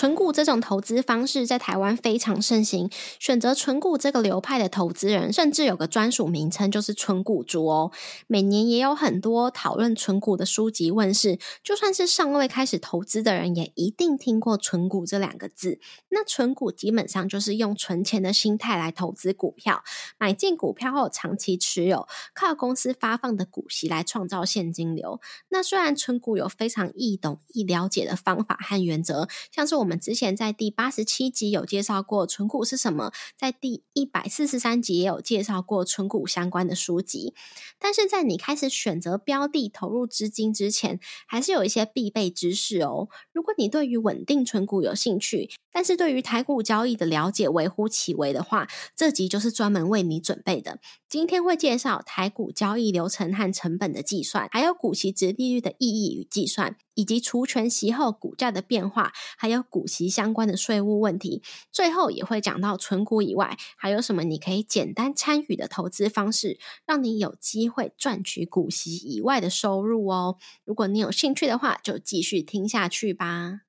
纯股这种投资方式在台湾非常盛行，选择纯股这个流派的投资人，甚至有个专属名称，就是纯股族哦。每年也有很多讨论纯股的书籍问世，就算是尚未开始投资的人，也一定听过纯股这两个字。那纯股基本上就是用存钱的心态来投资股票，买进股票后长期持有，靠公司发放的股息来创造现金流。那虽然纯股有非常易懂、易了解的方法和原则，像是我们。我们之前在第八十七集有介绍过存股是什么，在第一百四十三集也有介绍过存股相关的书籍。但是在你开始选择标的、投入资金之前，还是有一些必备知识哦。如果你对于稳定存股有兴趣，但是对于台股交易的了解微乎其微的话，这集就是专门为你准备的。今天会介绍台股交易流程和成本的计算，还有股息值利率的意义与计算，以及除权息后股价的变化，还有股股息相关的税务问题。最后也会讲到存股以外还有什么你可以简单参与的投资方式，让你有机会赚取股息以外的收入哦。如果你有兴趣的话，就继续听下去吧。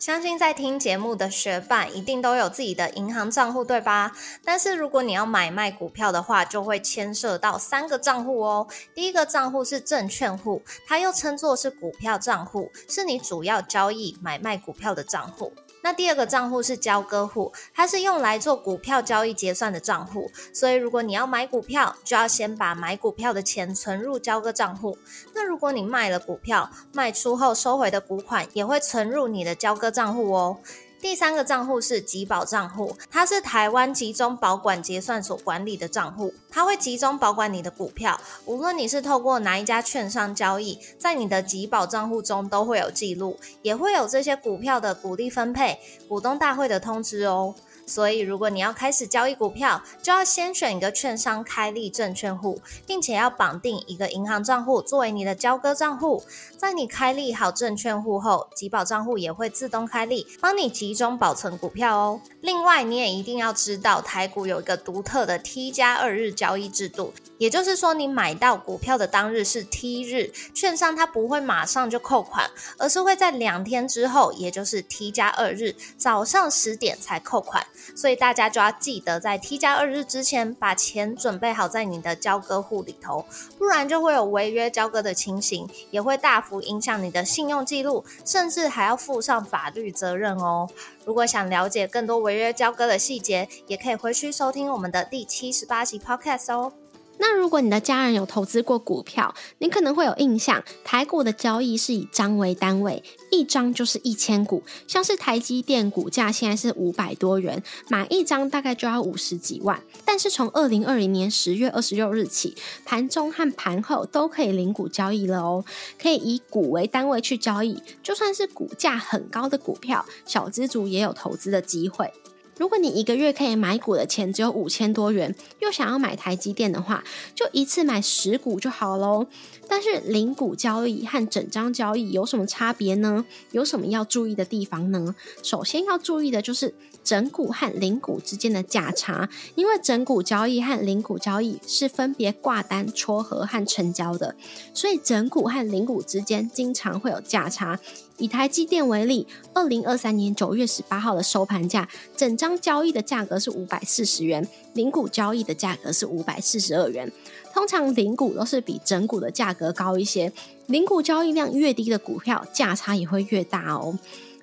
相信在听节目的学霸一定都有自己的银行账户，对吧？但是如果你要买卖股票的话，就会牵涉到三个账户哦。第一个账户是证券户，它又称作是股票账户，是你主要交易买卖股票的账户。那第二个账户是交割户，它是用来做股票交易结算的账户。所以如果你要买股票，就要先把买股票的钱存入交割账户。那如果你卖了股票，卖出后收回的股款也会存入你的交割账户哦。第三个账户是集保账户，它是台湾集中保管结算所管理的账户，它会集中保管你的股票，无论你是透过哪一家券商交易，在你的集保账户中都会有记录，也会有这些股票的股利分配、股东大会的通知哦。所以，如果你要开始交易股票，就要先选一个券商开立证券户，并且要绑定一个银行账户作为你的交割账户。在你开立好证券户后，集保账户也会自动开立，帮你集中保存股票哦。另外，你也一定要知道，台股有一个独特的 T 加二日交易制度，也就是说，你买到股票的当日是 T 日，券商它不会马上就扣款，而是会在两天之后，也就是 T 加二日早上十点才扣款。所以大家就要记得在 T 加二日之前把钱准备好在你的交割户里头，不然就会有违约交割的情形，也会大幅影响你的信用记录，甚至还要负上法律责任哦。如果想了解更多违约交割的细节，也可以回去收听我们的第七十八集 Podcast 哦。那如果你的家人有投资过股票，你可能会有印象，台股的交易是以张为单位，一张就是一千股。像是台积电股价现在是五百多元，买一张大概就要五十几万。但是从二零二零年十月二十六日起，盘中和盘后都可以零股交易了哦，可以以股为单位去交易，就算是股价很高的股票，小资族也有投资的机会。如果你一个月可以买股的钱只有五千多元，又想要买台积电的话，就一次买十股就好喽。但是零股交易和整张交易有什么差别呢？有什么要注意的地方呢？首先要注意的就是整股和零股之间的价差，因为整股交易和零股交易是分别挂单、撮合和成交的，所以整股和零股之间经常会有价差。以台积电为例，二零二三年九月十八号的收盘价，整张交易的价格是五百四十元，零股交易的价格是五百四十二元。通常零股都是比整股的价格高一些，零股交易量越低的股票，价差也会越大哦。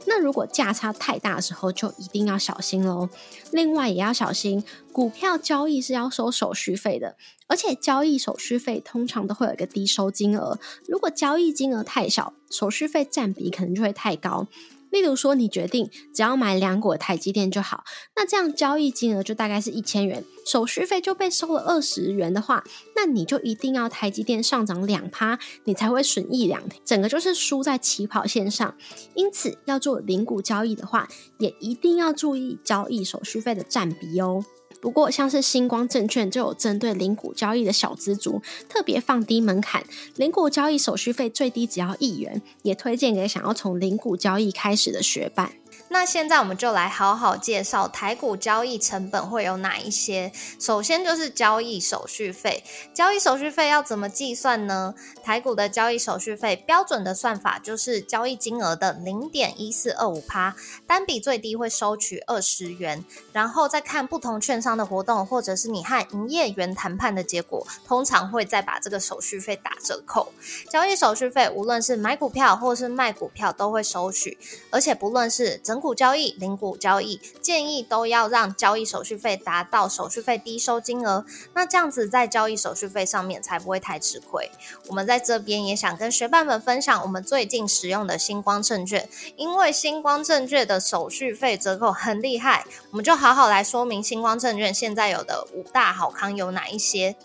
那如果价差太大的时候，就一定要小心喽。另外也要小心，股票交易是要收手续费的，而且交易手续费通常都会有一个低收金额。如果交易金额太小，手续费占比可能就会太高。例如说，你决定只要买两股台积电就好，那这样交易金额就大概是一千元，手续费就被收了二十元的话，那你就一定要台积电上涨两趴，你才会损一两，整个就是输在起跑线上。因此，要做零股交易的话，也一定要注意交易手续费的占比哦。不过，像是星光证券就有针对零股交易的小资族，特别放低门槛，零股交易手续费最低只要一元，也推荐给想要从零股交易开始的学伴。那现在我们就来好好介绍台股交易成本会有哪一些。首先就是交易手续费，交易手续费要怎么计算呢？台股的交易手续费标准的算法就是交易金额的零点一四二五趴，单笔最低会收取二十元，然后再看不同券商的活动，或者是你和营业员谈判的结果，通常会再把这个手续费打折扣。交易手续费无论是买股票或是卖股票都会收取，而且不论是整股交易、零股交易，建议都要让交易手续费达到手续费低收金额，那这样子在交易手续费上面才不会太吃亏。我们在这边也想跟学伴们分享我们最近使用的星光证券，因为星光证券的手续费折扣很厉害，我们就好好来说明星光证券现在有的五大好康有哪一些。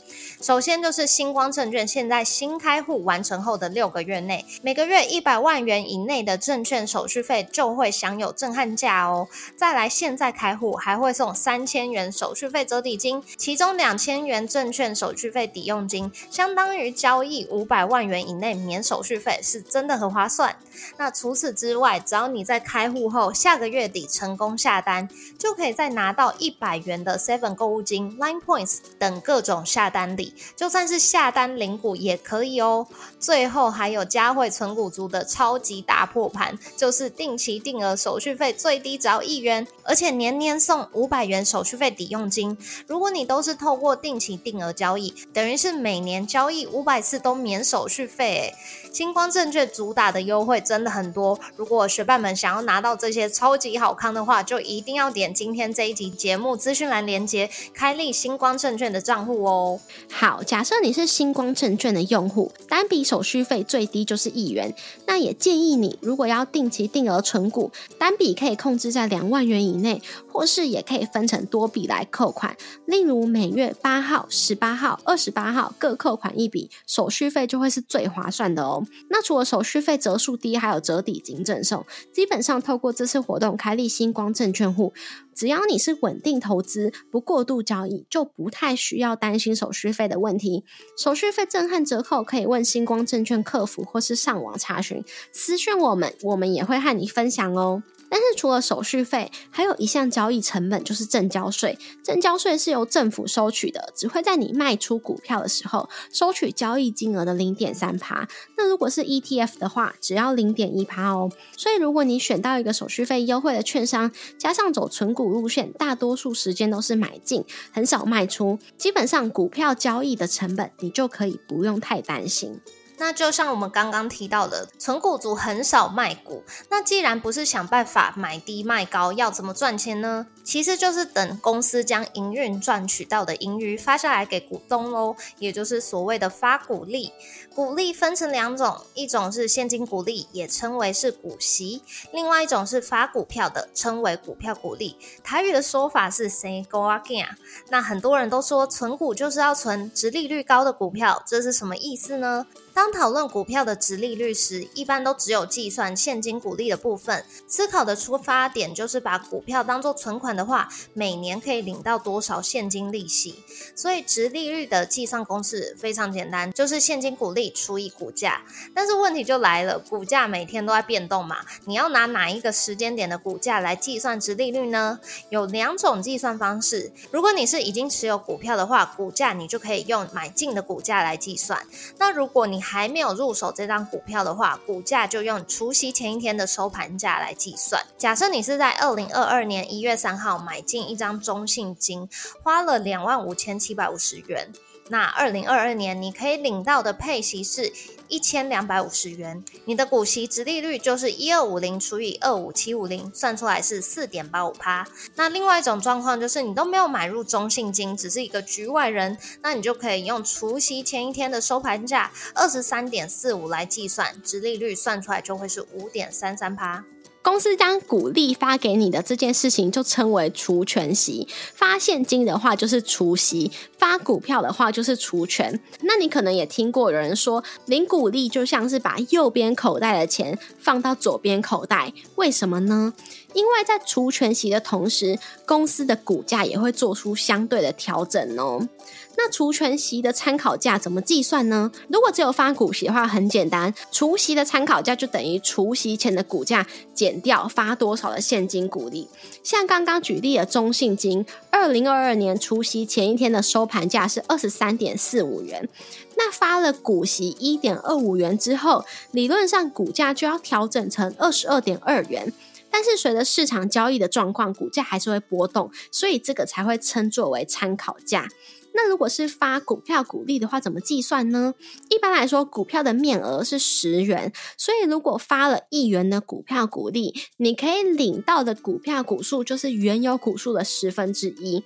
首先就是星光证券现在新开户完成后的六个月内，每个月一百万元以内的证券手续费就会享有震撼价哦。再来，现在开户还会送三千元手续费折抵金，其中两千元证券手续费抵用金，相当于交易五百万元以内免手续费，是真的很划算。那除此之外，只要你在开户后下个月底成功下单，就可可以再拿到一百元的 Seven 购物金、Line Points 等各种下单礼。就算是下单领股也可以哦。最后还有佳慧存股族的超级大破盘，就是定期定额手续费最低只要一元，而且年年送五百元手续费抵用金。如果你都是透过定期定额交易，等于是每年交易五百次都免手续费。星光证券主打的优惠真的很多，如果学伴们想要拿到这些超级好康的话，就一定要点今天这一集节目资讯栏连接，开立星光证券的账户哦。好，假设你是星光证券的用户，单笔手续费最低就是一元，那也建议你如果要定期定额存股，单笔可以控制在两万元以内，或是也可以分成多笔来扣款，例如每月八号、十八号、二十八号各扣款一笔，手续费就会是最划算的哦。那除了手续费折数低，还有折抵金赠送。基本上透过这次活动开立星光证券户，只要你是稳定投资，不过度交易，就不太需要担心手续费的问题。手续费震撼折扣，可以问星光证券客服，或是上网查询，私讯我们，我们也会和你分享哦。但是除了手续费，还有一项交易成本就是正交税。正交税是由政府收取的，只会在你卖出股票的时候收取交易金额的零点三趴。那如果是 ETF 的话，只要零点一趴哦。所以如果你选到一个手续费优惠的券商，加上走纯股路线，大多数时间都是买进，很少卖出，基本上股票交易的成本你就可以不用太担心。那就像我们刚刚提到的，存股族很少卖股。那既然不是想办法买低卖高，要怎么赚钱呢？其实就是等公司将营运赚取到的盈余发下来给股东喽，也就是所谓的发股利。股利分成两种，一种是现金股利，也称为是股息；另外一种是发股票的，称为股票股利。台语的说法是 “say go again”。那很多人都说存股就是要存值利率高的股票，这是什么意思呢？当讨论股票的值利率时，一般都只有计算现金股利的部分。思考的出发点就是把股票当做存款的话，每年可以领到多少现金利息。所以值利率的计算公式非常简单，就是现金股利除以股价。但是问题就来了，股价每天都在变动嘛，你要拿哪一个时间点的股价来计算值利率呢？有两种计算方式。如果你是已经持有股票的话，股价你就可以用买进的股价来计算。那如果你还没有入手这张股票的话，股价就用除夕前一天的收盘价来计算。假设你是在二零二二年一月三号买进一张中信金，花了两万五千七百五十元，那二零二二年你可以领到的配息是。一千两百五十元，你的股息值利率就是一二五零除以二五七五零，算出来是四点八五趴。那另外一种状况就是你都没有买入中信金，只是一个局外人，那你就可以用除夕前一天的收盘价二十三点四五来计算，值利率算出来就会是五点三三趴。公司将股利发给你的这件事情就称为除权息，发现金的话就是除息，发股票的话就是除权。那你可能也听过有人说，领股利就像是把右边口袋的钱放到左边口袋，为什么呢？因为在除权息的同时，公司的股价也会做出相对的调整哦。那除权息的参考价怎么计算呢？如果只有发股息的话，很简单，除息的参考价就等于除息前的股价减掉发多少的现金股利。像刚刚举例的中信金，二零二二年除息前一天的收盘价是二十三点四五元，那发了股息一点二五元之后，理论上股价就要调整成二十二点二元。但是随着市场交易的状况，股价还是会波动，所以这个才会称作为参考价。那如果是发股票股利的话，怎么计算呢？一般来说，股票的面额是十元，所以如果发了一元的股票股利，你可以领到的股票股数就是原有股数的十分之一。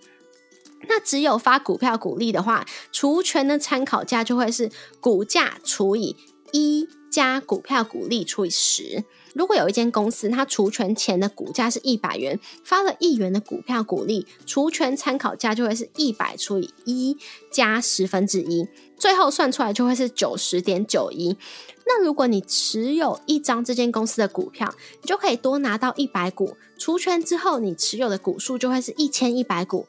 那只有发股票股利的话，除权的参考价就会是股价除以一加股票股利除以十。如果有一间公司，它除权前的股价是一百元，发了一元的股票股利，除权参考价就会是一百除以一加十分之一，最后算出来就会是九十点九一。那如果你持有一张这间公司的股票，你就可以多拿到一百股，除权之后你持有的股数就会是一千一百股，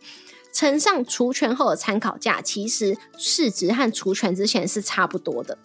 乘上除权后的参考价，其实市值和除权之前是差不多的。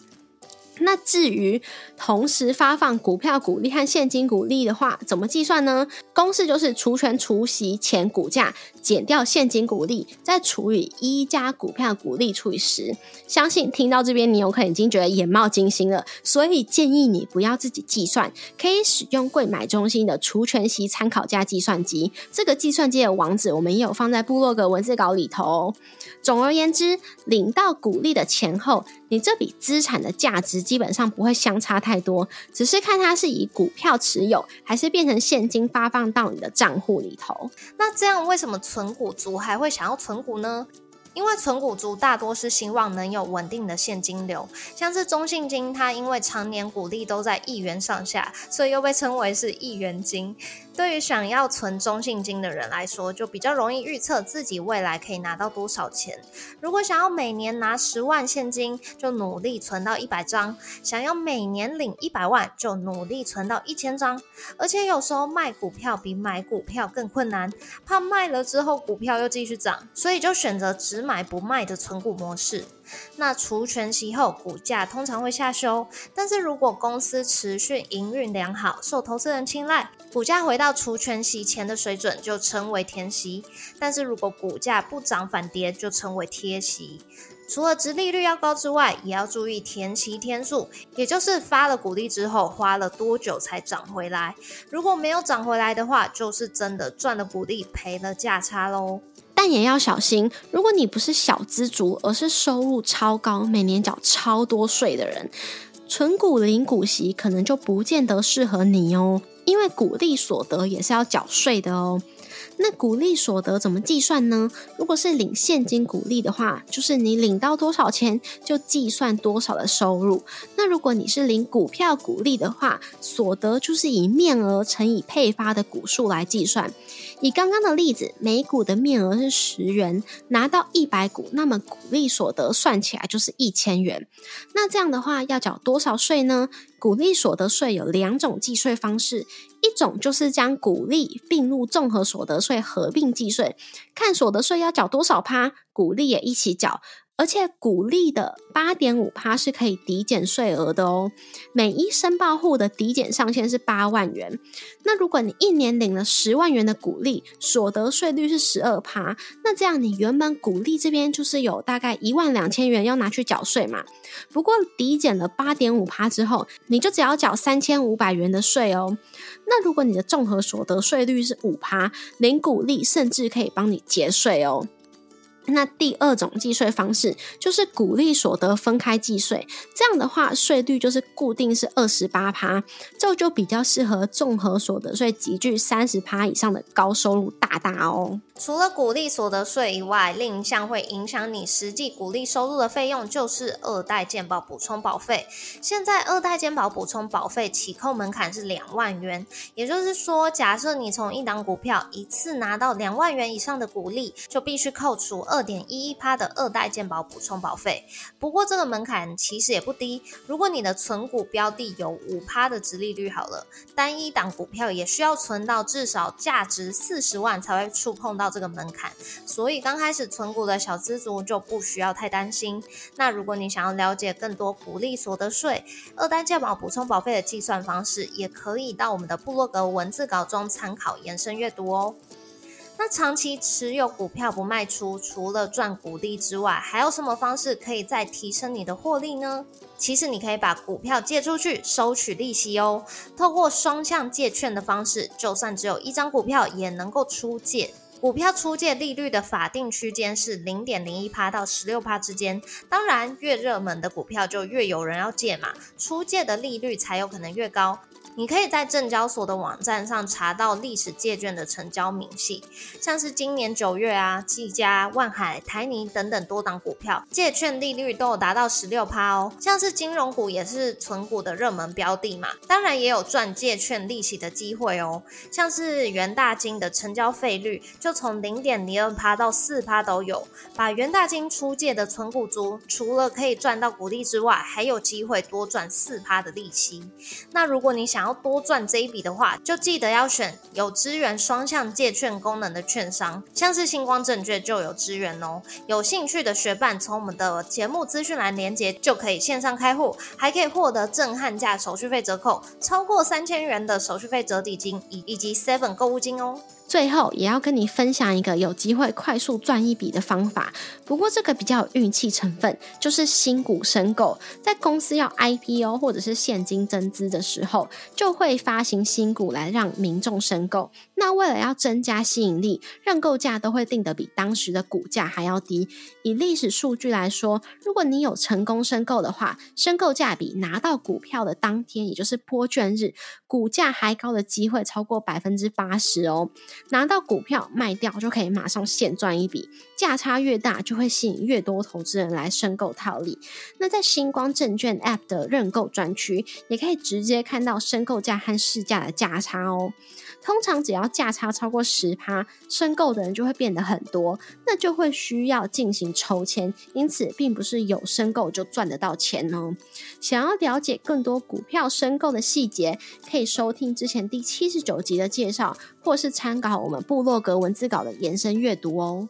那至于同时发放股票股利和现金股利的话，怎么计算呢？公式就是除权除息前股价减掉现金股利，再除以一加股票股利除以十。相信听到这边，你有可能已经觉得眼冒金星了，所以建议你不要自己计算，可以使用贵买中心的除权息参考价计算机。这个计算机的网址我们也有放在部落格文字稿里头哦。总而言之，领到股利的前后，你这笔资产的价值基本上不会相差太多，只是看它是以股票持有，还是变成现金发放到你的账户里头。那这样，为什么存股族还会想要存股呢？因为存股族大多是希望能有稳定的现金流，像是中信金，它因为常年股利都在亿元上下，所以又被称为是亿元金。对于想要存中信金的人来说，就比较容易预测自己未来可以拿到多少钱。如果想要每年拿十万现金，就努力存到一百张；想要每年领一百万，就努力存到一千张。而且有时候卖股票比买股票更困难，怕卖了之后股票又继续涨，所以就选择只买不卖的存股模式。那除权息后，股价通常会下修，但是如果公司持续营运良好，受投资人青睐，股价回到除权息前的水准，就称为填息；但是如果股价不涨反跌，就称为贴息。除了值利率要高之外，也要注意填息天数，也就是发了股利之后，花了多久才涨回来。如果没有涨回来的话，就是真的赚了股利，赔了价差喽。但也要小心，如果你不是小资族，而是收入超高、每年缴超多税的人，存股领股息可能就不见得适合你哦，因为股利所得也是要缴税的哦。那股利所得怎么计算呢？如果是领现金股利的话，就是你领到多少钱就计算多少的收入。那如果你是领股票股利的话，所得就是以面额乘以配发的股数来计算。以刚刚的例子，每股的面额是十元，拿到一百股，那么股利所得算起来就是一千元。那这样的话要缴多少税呢？股利所得税有两种计税方式，一种就是将股利并入综合所得税合并计税，看所得税要缴多少趴，股利也一起缴。而且股利的八点五趴是可以抵减税额的哦。每一申报户的抵减上限是八万元。那如果你一年领了十万元的股利，所得税率是十二趴，那这样你原本股利这边就是有大概一万两千元要拿去缴税嘛。不过抵减了八点五趴之后，你就只要缴三千五百元的税哦。那如果你的综合所得税率是五趴，领股利甚至可以帮你节税哦。那第二种计税方式就是鼓励所得分开计税，这样的话税率就是固定是二十八趴，这就比较适合综合所得税集聚三十趴以上的高收入大大哦。除了股利所得税以外，另一项会影响你实际股利收入的费用就是二代健保补充保费。现在二代健保补充保费起扣门槛是两万元，也就是说，假设你从一档股票一次拿到两万元以上的股利，就必须扣除二点一一趴的二代健保补充保费。不过这个门槛其实也不低，如果你的存股标的有五趴的值利率，好了，单一档股票也需要存到至少价值四十万才会触碰到。到这个门槛，所以刚开始存股的小资族就不需要太担心。那如果你想要了解更多股利所得税、二单健保补充保费的计算方式，也可以到我们的部落格文字稿中参考延伸阅读哦。那长期持有股票不卖出，除了赚股利之外，还有什么方式可以再提升你的获利呢？其实你可以把股票借出去收取利息哦。透过双向借券的方式，就算只有一张股票也能够出借。股票出借利率的法定区间是零点零一趴到十六趴之间，当然越热门的股票就越有人要借嘛，出借的利率才有可能越高。你可以在证交所的网站上查到历史借券的成交明细，像是今年九月啊，技嘉、万海、台泥等等多档股票借券利率都有达到十六趴哦。像是金融股也是存股的热门标的嘛，当然也有赚借券利息的机会哦。像是元大金的成交费率就从零点零二趴到四趴都有，把元大金出借的存股族，除了可以赚到股利之外，还有机会多赚四趴的利息。那如果你想，想要多赚这一笔的话，就记得要选有支援双向借券功能的券商，像是星光证券就有支援哦。有兴趣的学伴，从我们的节目资讯栏连接就可以线上开户，还可以获得震撼价手续费折扣，超过三千元的手续费折抵金以以及 Seven 购物金哦。最后也要跟你分享一个有机会快速赚一笔的方法，不过这个比较有运气成分，就是新股申购。在公司要 IPO 或者是现金增资的时候，就会发行新股来让民众申购。那为了要增加吸引力，认购价都会定得比当时的股价还要低。以历史数据来说，如果你有成功申购的话，申购价比拿到股票的当天，也就是拨券日，股价还高的机会超过百分之八十哦。拿到股票卖掉就可以马上现赚一笔，价差越大就会吸引越多投资人来申购套利。那在星光证券 App 的认购专区，也可以直接看到申购价和市价的价差哦。通常只要价差超过十趴，申购的人就会变得很多，那就会需要进行抽签，因此并不是有申购就赚得到钱哦。想要了解更多股票申购的细节，可以收听之前第七十九集的介绍，或是参考我们部落格文字稿的延伸阅读哦。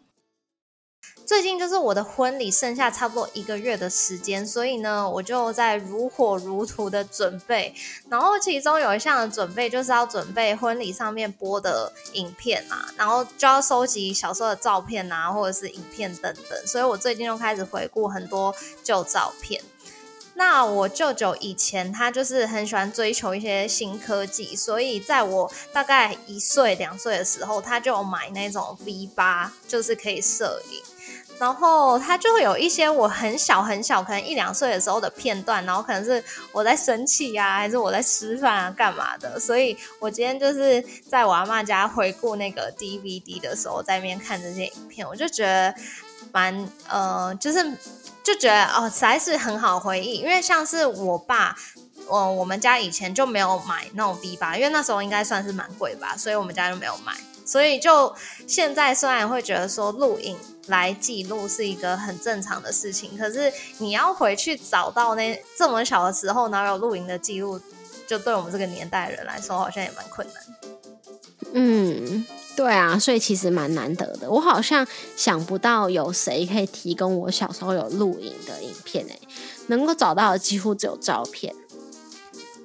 最近就是我的婚礼剩下差不多一个月的时间，所以呢，我就在如火如荼的准备。然后其中有一项的准备就是要准备婚礼上面播的影片啊，然后就要收集小时候的照片啊，或者是影片等等。所以我最近就开始回顾很多旧照片。那我舅舅以前他就是很喜欢追求一些新科技，所以在我大概一岁两岁的时候，他就买那种 V 八，就是可以摄影。然后他就会有一些我很小很小，可能一两岁的时候的片段，然后可能是我在生气呀，还是我在吃饭啊，干嘛的？所以我今天就是在我阿妈家回顾那个 DVD 的时候，在那边看这些影片，我就觉得蛮呃，就是就觉得哦，实在是很好回忆。因为像是我爸，嗯，我们家以前就没有买那种 V 八，因为那时候应该算是蛮贵吧，所以我们家就没有买。所以就现在虽然会觉得说录影。来记录是一个很正常的事情，可是你要回去找到那这么小的时候哪有录影的记录，就对我们这个年代人来说，好像也蛮困难。嗯，对啊，所以其实蛮难得的。我好像想不到有谁可以提供我小时候有录影的影片诶，能够找到的几乎只有照片。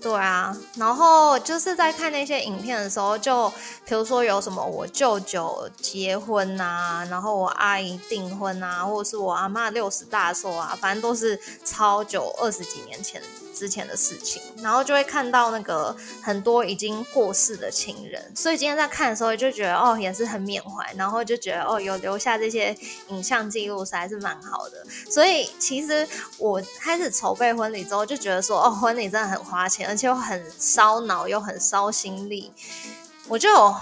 对啊，然后就是在看那些影片的时候，就比如说有什么我舅舅结婚啊，然后我阿姨订婚啊，或者是我阿妈六十大寿啊，反正都是超久二十几年前。之前的事情，然后就会看到那个很多已经过世的亲人，所以今天在看的时候就觉得哦，也是很缅怀，然后就觉得哦，有留下这些影像记录，实在是蛮好的。所以其实我开始筹备婚礼之后，就觉得说哦，婚礼真的很花钱，而且又很烧脑，又很烧心力，我就。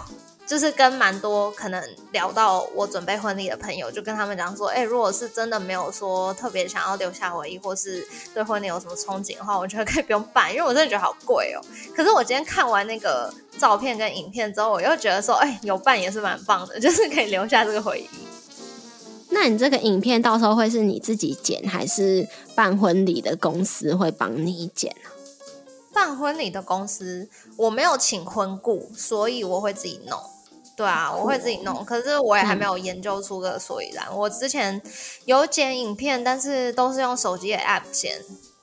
就是跟蛮多可能聊到我准备婚礼的朋友，就跟他们讲说，哎，如果是真的没有说特别想要留下回忆，或是对婚礼有什么憧憬的话，我觉得可以不用办，因为我真的觉得好贵哦。可是我今天看完那个照片跟影片之后，我又觉得说，哎，有办也是蛮棒的，就是可以留下这个回忆。那你这个影片到时候会是你自己剪，还是办婚礼的公司会帮你剪办婚礼的公司我没有请婚顾，所以我会自己弄。对啊，我会自己弄，可是我也还没有研究出个所以然。我之前有剪影片，但是都是用手机的 App 剪。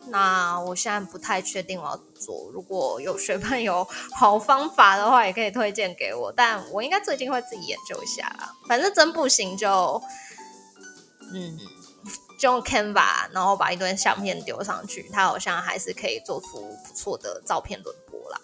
那我现在不太确定我要做。如果有学伴有好方法的话，也可以推荐给我。但我应该最近会自己研究一下啦。反正真不行就，嗯，就用 Canva，然后把一堆相片丢上去，它好像还是可以做出不错的照片轮播啦。